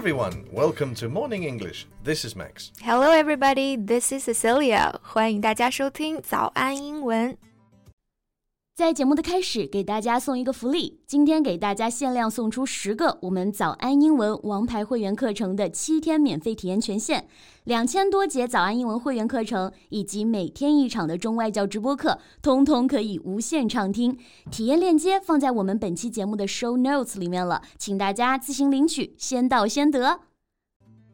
everyone, welcome to Morning English. This is Max. Hello, everybody. This is Cecilia. 欢迎大家收听早安英文。 在节目的开始，给大家送一个福利。今天给大家限量送出十个我们早安英文王牌会员课程的七天免费体验权限，两千多节早安英文会员课程以及每天一场的中外教直播课，通通可以无限畅听。体验链接放在我们本期节目的 show notes 里面了，请大家自行领取，先到先得。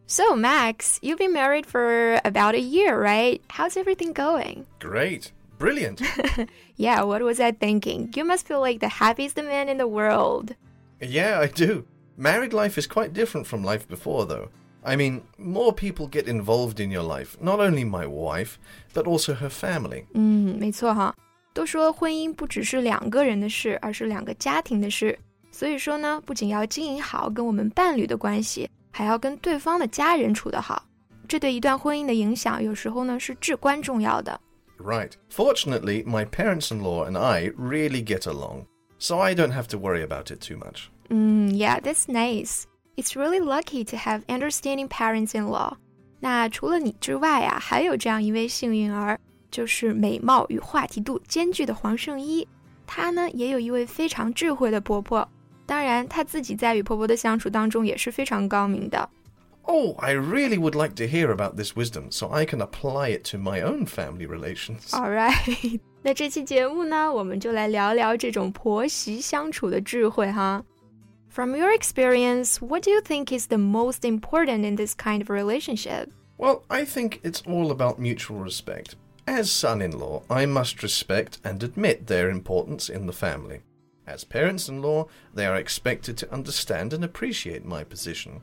So, Max, you've been married for about a year, right? How's everything going? Great. Brilliant. yeah, what was I thinking? You must feel like the happiest man in the world. Yeah, I do. Married life is quite different from life before, though. I mean, more people get involved in your life, not only my wife, but also her family. 嗯，没错哈。都说婚姻不只是两个人的事，而是两个家庭的事。所以说呢，不仅要经营好跟我们伴侣的关系，还要跟对方的家人处得好。这对一段婚姻的影响，有时候呢是至关重要的。 Right. Fortunately, my parents in law and I really get along, so I don't have to worry about it too much. Mm, yeah, that's nice. It's really lucky to have understanding parents in law. 那除了你之外啊，还有这样一位幸运儿，就是美貌与话题度兼具的黄圣依。她呢，也有一位非常智慧的婆婆。当然，她自己在与婆婆的相处当中也是非常高明的。 Oh, I really would like to hear about this wisdom so I can apply it to my own family relations. All right. 那这期节目呢，我们就来聊聊这种婆媳相处的智慧哈。From your experience, what do you think is the most important in this kind of relationship? Well, I think it's all about mutual respect. As son in law, I must respect and admit their importance in the family. As parents in law, they are expected to understand and appreciate my position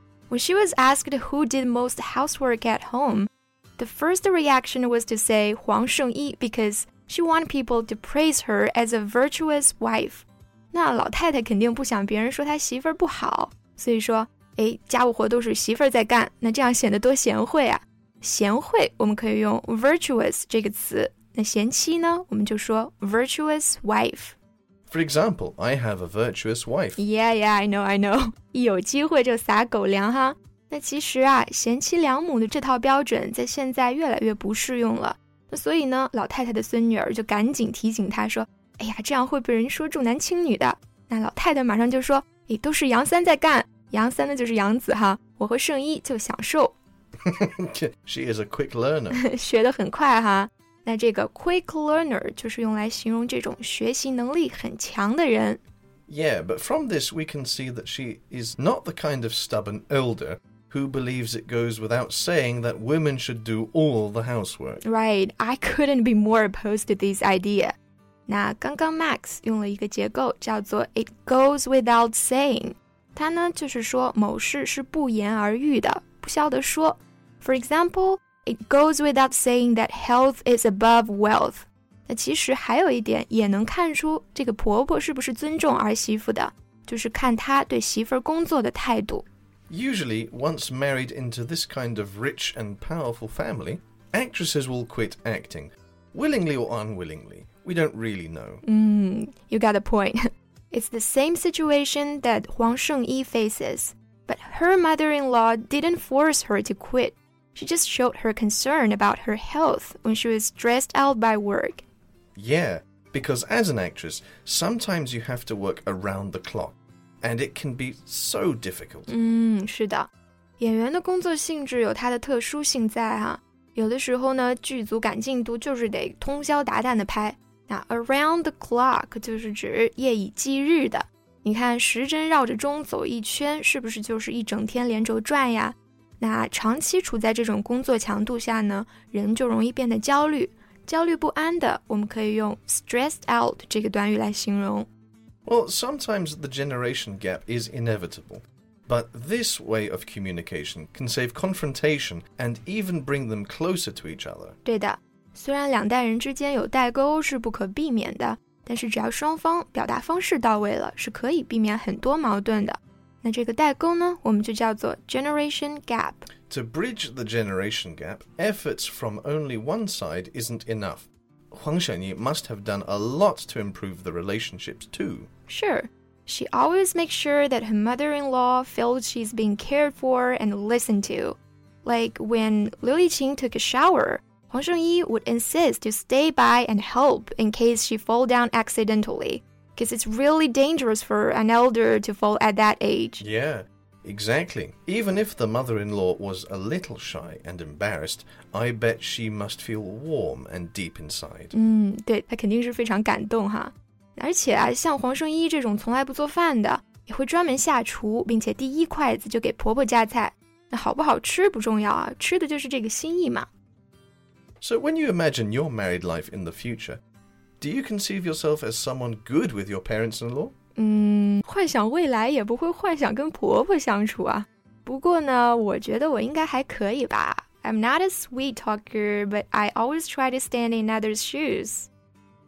When she was asked who did most housework at home, the first reaction was to say Huang Shengyi because she wanted people to praise her as a virtuous wife. 那老太太肯定不想别人说她媳妇儿不好，所以说，哎，家务活都是媳妇儿在干，那这样显得多贤惠啊！贤惠我们可以用 virtuous 这个词，那贤妻呢，我们就说 virtuous wife。 for example, I have a virtuous wife. Yeah, yeah, I know, I know. 一有机会就撒狗粮哈。那其实啊，贤妻良母的这套标准在现在越来越不适用了。那所以呢，老太太的孙女儿就赶紧提醒她说：“哎呀，这样会被人说重男轻女的。”那老太太马上就说：“诶，都是杨三在干，杨三呢就是杨子哈，我和圣一就享受。” She is a quick learner. 学得很快哈。 那这个 quick learner 就是用来形容这种学习能力很强的人。Yeah, but from this we can see that she is not the kind of stubborn elder who believes it goes without saying that women should do all the housework. Right, I couldn't be more opposed to this idea. 那刚刚 Max 用了一个结构叫做 "it goes without saying"，它呢就是说某事是不言而喻的，不消得说。For example. It goes without saying that health is above wealth。那其实还有一点也能看出这个婆婆是不是尊重儿媳妇的，就是看她对媳妇儿工作的态度。Usually, once married into this kind of rich and powerful family, actresses will quit acting, willingly or unwillingly. We don't really know. Mm, you got a point. It's the same situation that Huang Shengyi faces, but her mother-in-law didn't force her to quit. She just showed her concern about her health when she was stressed out by work. Yeah, because as an actress, sometimes you have to work around the clock, and it can be so difficult. 嗯，是的，演员的工作性质有它的特殊性在哈、啊。有的时候呢，剧组赶进度就是得通宵达旦的拍。那 around the clock 就是指夜以继日的。你看时针绕着钟走一圈，是不是就是一整天连轴转呀？ 那长期处在这种工作强度下呢，人就容易变得焦虑、焦虑不安的。我们可以用 stressed out 这个短语来形容。Well, sometimes the generation gap is inevitable, But this way of communication can save confrontation and even bring them closer to each other. 对的，虽然两代人之间有代沟是不可避免的，但是只要双方表达方式到位了，是可以避免很多矛盾的。 那这个代沟呢，我们就叫做 generation gap。To bridge the generation gap, efforts from only one side isn't enough. Huang Shengyi must have done a lot to improve the relationships too. Sure. She always makes sure that her mother in law feels she's being cared for and listened to. Like when Liu Liqin took a shower, Huang Shengyi would insist to stay by and help in case she fall down accidentally because it's really dangerous for an elder to fall at that age. Yeah, exactly. Even if the mother in law was a little shy and embarrassed, I bet she must feel warm and deep inside. 嗯，对，她肯定是非常感动哈。而且啊，像黄圣依这种从来不做饭的，也会专门下厨，并且第一筷子就给婆婆夹菜。那好不好吃不重要啊，吃的就是这个心意嘛。So when you imagine your married life in the future, do you conceive yourself as someone good with your parents-in-law? 嗯，幻想未来也不会幻想跟婆婆相处啊。不过呢，我觉得我应该还可以吧。I'm not a sweet talker, but I always try to stand in others' shoes.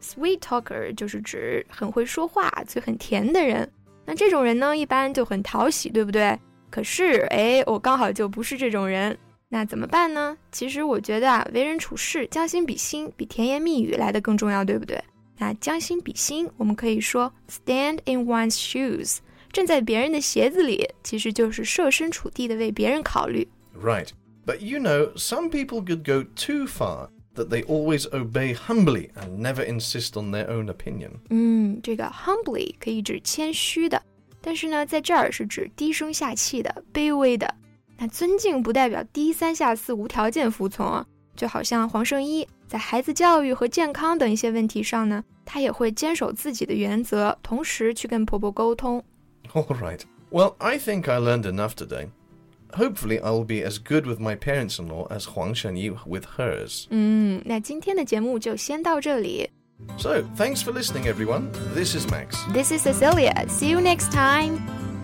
Sweet talker 就是指很会说话、嘴很甜的人。那这种人呢，一般就很讨喜，对不对？可是，哎，我刚好就不是这种人。 那怎么办呢？其实我觉得啊，为人处事将心比心，比甜言蜜语来的更重要，对不对？那将心比心，我们可以说 stand in one's shoes，站在别人的鞋子里，其实就是设身处地的为别人考虑。 Right. But you know, some people could go too far that they always obey humbly and never insist on their own opinion. 嗯，这个 humbly 可以指谦虚的，但是呢，在这儿是指低声下气的、卑微的。 那尊敬不代表低三下四、无条件服从啊。就好像黄圣依在孩子教育和健康等一些问题上呢，她也会坚守自己的原则，同时去跟婆婆沟通。All right. Well, I think I learned enough today. Hopefully, I'll be as good with my parents in law as Huang Shenyi with hers. 嗯，那今天的节目就先到这里。So, thanks for listening, everyone. This is Max. This is Cecilia. See you next time.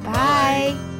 Bye.